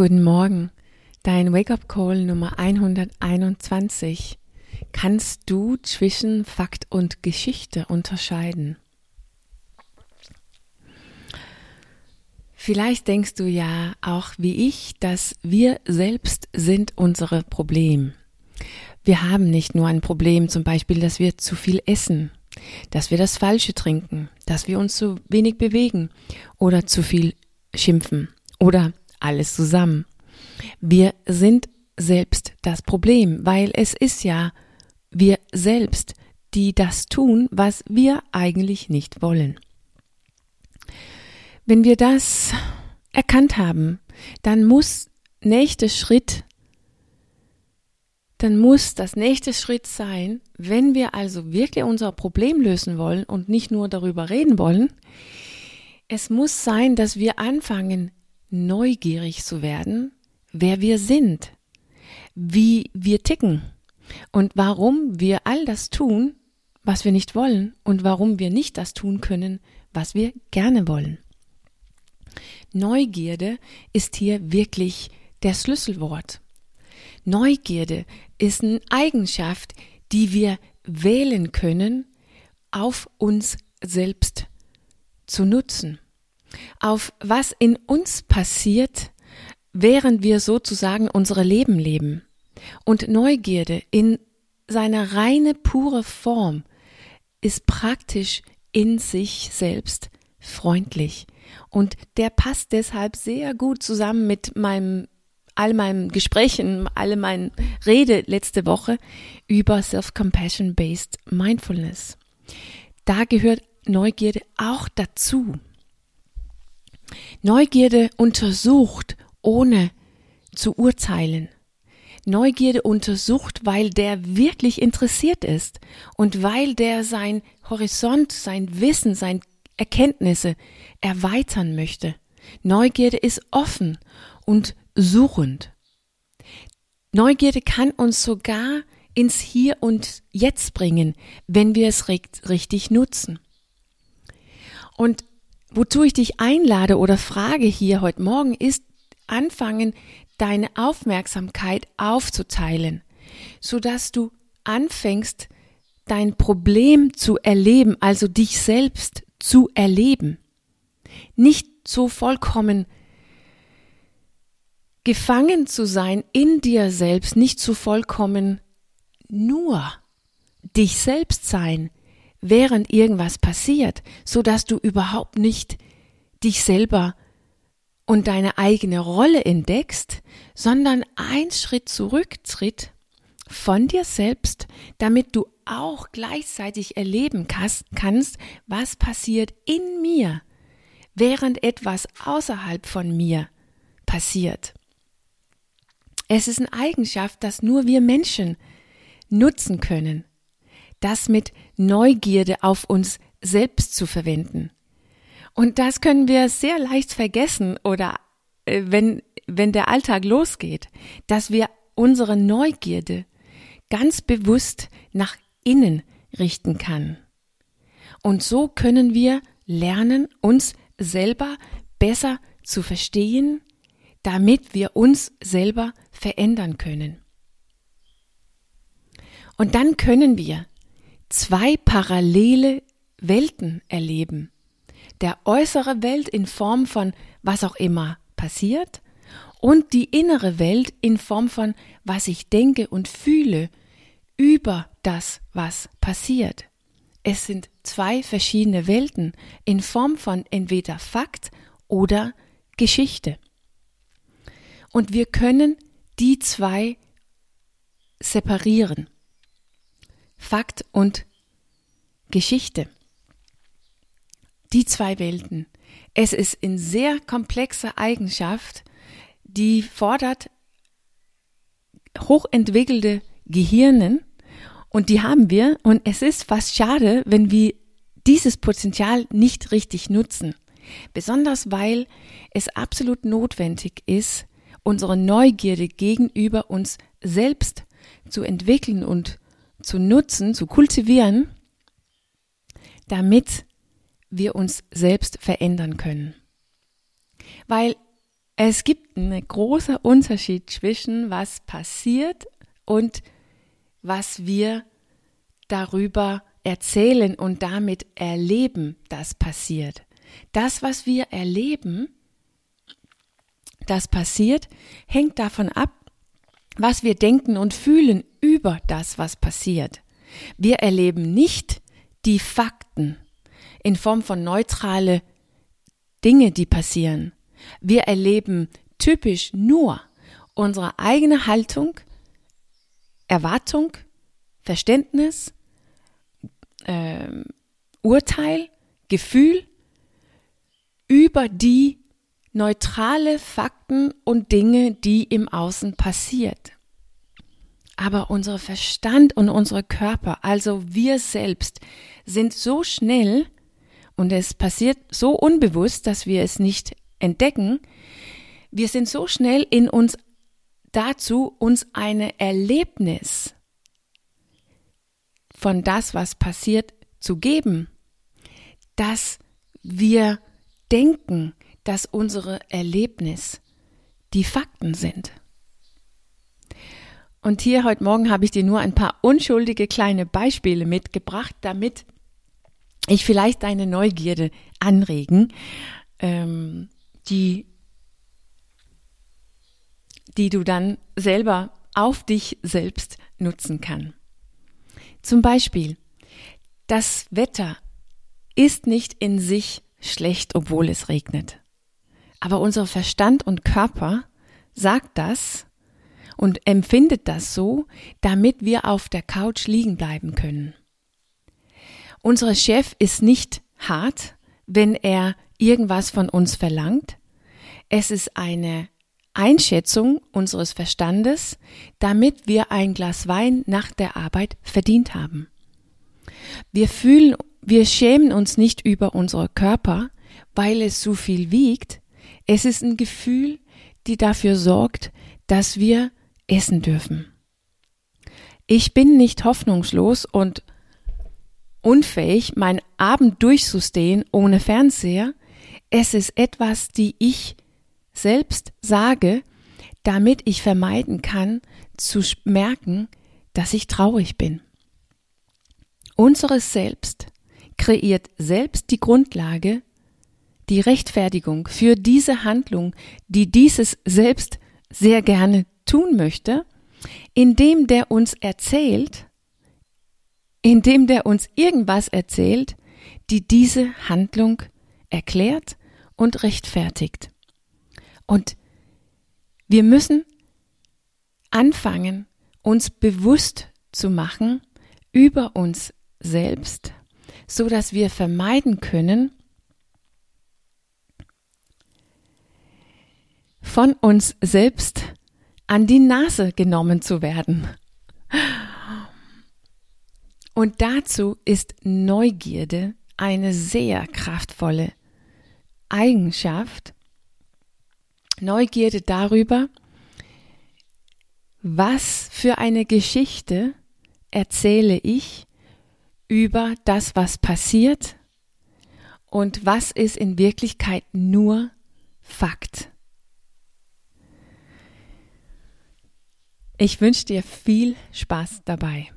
Guten Morgen, dein Wake-up-Call Nummer 121. Kannst du zwischen Fakt und Geschichte unterscheiden? Vielleicht denkst du ja auch wie ich, dass wir selbst sind unsere Problem. Wir haben nicht nur ein Problem, zum Beispiel, dass wir zu viel essen, dass wir das Falsche trinken, dass wir uns zu wenig bewegen oder zu viel schimpfen oder alles zusammen. Wir sind selbst das Problem, weil es ist ja wir selbst, die das tun, was wir eigentlich nicht wollen. Wenn wir das erkannt haben, dann muss nächster Schritt, dann muss das nächste Schritt sein, wenn wir also wirklich unser Problem lösen wollen und nicht nur darüber reden wollen, es muss sein, dass wir anfangen, neugierig zu werden, wer wir sind, wie wir ticken und warum wir all das tun, was wir nicht wollen und warum wir nicht das tun können, was wir gerne wollen. Neugierde ist hier wirklich der Schlüsselwort. Neugierde ist eine Eigenschaft, die wir wählen können, auf uns selbst zu nutzen auf was in uns passiert, während wir sozusagen unsere Leben leben. Und Neugierde in seiner reine pure Form ist praktisch in sich selbst freundlich. Und der passt deshalb sehr gut zusammen mit meinem all meinen Gesprächen, all meinen Rede letzte Woche über Self-Compassion Based Mindfulness. Da gehört Neugierde auch dazu. Neugierde untersucht, ohne zu urteilen. Neugierde untersucht, weil der wirklich interessiert ist und weil der sein Horizont, sein Wissen, sein Erkenntnisse erweitern möchte. Neugierde ist offen und suchend. Neugierde kann uns sogar ins Hier und Jetzt bringen, wenn wir es richtig nutzen. Und Wozu ich dich einlade oder frage hier heute Morgen ist, anfangen, deine Aufmerksamkeit aufzuteilen, so dass du anfängst, dein Problem zu erleben, also dich selbst zu erleben. Nicht so vollkommen gefangen zu sein in dir selbst, nicht so vollkommen nur dich selbst sein, während irgendwas passiert, so dass du überhaupt nicht dich selber und deine eigene Rolle entdeckst, sondern ein Schritt zurücktritt von dir selbst, damit du auch gleichzeitig erleben kannst, was passiert in mir, während etwas außerhalb von mir passiert. Es ist eine Eigenschaft, dass nur wir Menschen nutzen können das mit Neugierde auf uns selbst zu verwenden. Und das können wir sehr leicht vergessen oder äh, wenn, wenn der Alltag losgeht, dass wir unsere Neugierde ganz bewusst nach innen richten kann. Und so können wir lernen, uns selber besser zu verstehen, damit wir uns selber verändern können. Und dann können wir zwei parallele Welten erleben. Der äußere Welt in Form von was auch immer passiert und die innere Welt in Form von was ich denke und fühle über das, was passiert. Es sind zwei verschiedene Welten in Form von entweder Fakt oder Geschichte. Und wir können die zwei separieren. Fakt und Geschichte. Die zwei Welten. Es ist in sehr komplexer Eigenschaft, die fordert hochentwickelte Gehirnen und die haben wir und es ist fast schade, wenn wir dieses Potenzial nicht richtig nutzen. Besonders weil es absolut notwendig ist, unsere Neugierde gegenüber uns selbst zu entwickeln und zu nutzen, zu kultivieren, damit wir uns selbst verändern können. Weil Es gibt einen großen Unterschied zwischen was passiert und was wir darüber erzählen und damit erleben, das passiert. Das, was wir erleben, das passiert, hängt davon ab, was wir denken und fühlen über das, was passiert. Wir erleben nicht die Fakten in Form von neutrale Dinge, die passieren. Wir erleben typisch nur unsere eigene Haltung, Erwartung, Verständnis, äh, Urteil, Gefühl über die neutrale Fakten und Dinge, die im Außen passiert. Aber unser Verstand und unsere Körper, also wir selbst, sind so schnell und es passiert so unbewusst, dass wir es nicht entdecken. Wir sind so schnell in uns dazu, uns eine Erlebnis von das, was passiert, zu geben, dass wir denken, dass unsere Erlebnis die Fakten sind. Und hier heute Morgen habe ich dir nur ein paar unschuldige kleine Beispiele mitgebracht, damit ich vielleicht deine Neugierde anregen, ähm, die, die du dann selber auf dich selbst nutzen kann. Zum Beispiel, das Wetter ist nicht in sich schlecht, obwohl es regnet. Aber unser Verstand und Körper sagt das und empfindet das so, damit wir auf der Couch liegen bleiben können. Unser Chef ist nicht hart, wenn er irgendwas von uns verlangt. Es ist eine Einschätzung unseres Verstandes, damit wir ein Glas Wein nach der Arbeit verdient haben. Wir fühlen, wir schämen uns nicht über unsere Körper, weil es so viel wiegt. Es ist ein Gefühl, die dafür sorgt, dass wir essen dürfen. Ich bin nicht hoffnungslos und unfähig, meinen Abend durchzustehen ohne Fernseher. Es ist etwas, die ich selbst sage, damit ich vermeiden kann, zu merken, dass ich traurig bin. Unseres Selbst kreiert selbst die Grundlage, die Rechtfertigung für diese Handlung, die dieses Selbst sehr gerne tun möchte, indem der uns erzählt, indem der uns irgendwas erzählt, die diese Handlung erklärt und rechtfertigt. Und wir müssen anfangen, uns bewusst zu machen über uns selbst, so dass wir vermeiden können, von uns selbst an die Nase genommen zu werden. Und dazu ist Neugierde eine sehr kraftvolle Eigenschaft. Neugierde darüber, was für eine Geschichte erzähle ich über das, was passiert und was ist in Wirklichkeit nur Fakt. Ich wünsche dir viel Spaß dabei.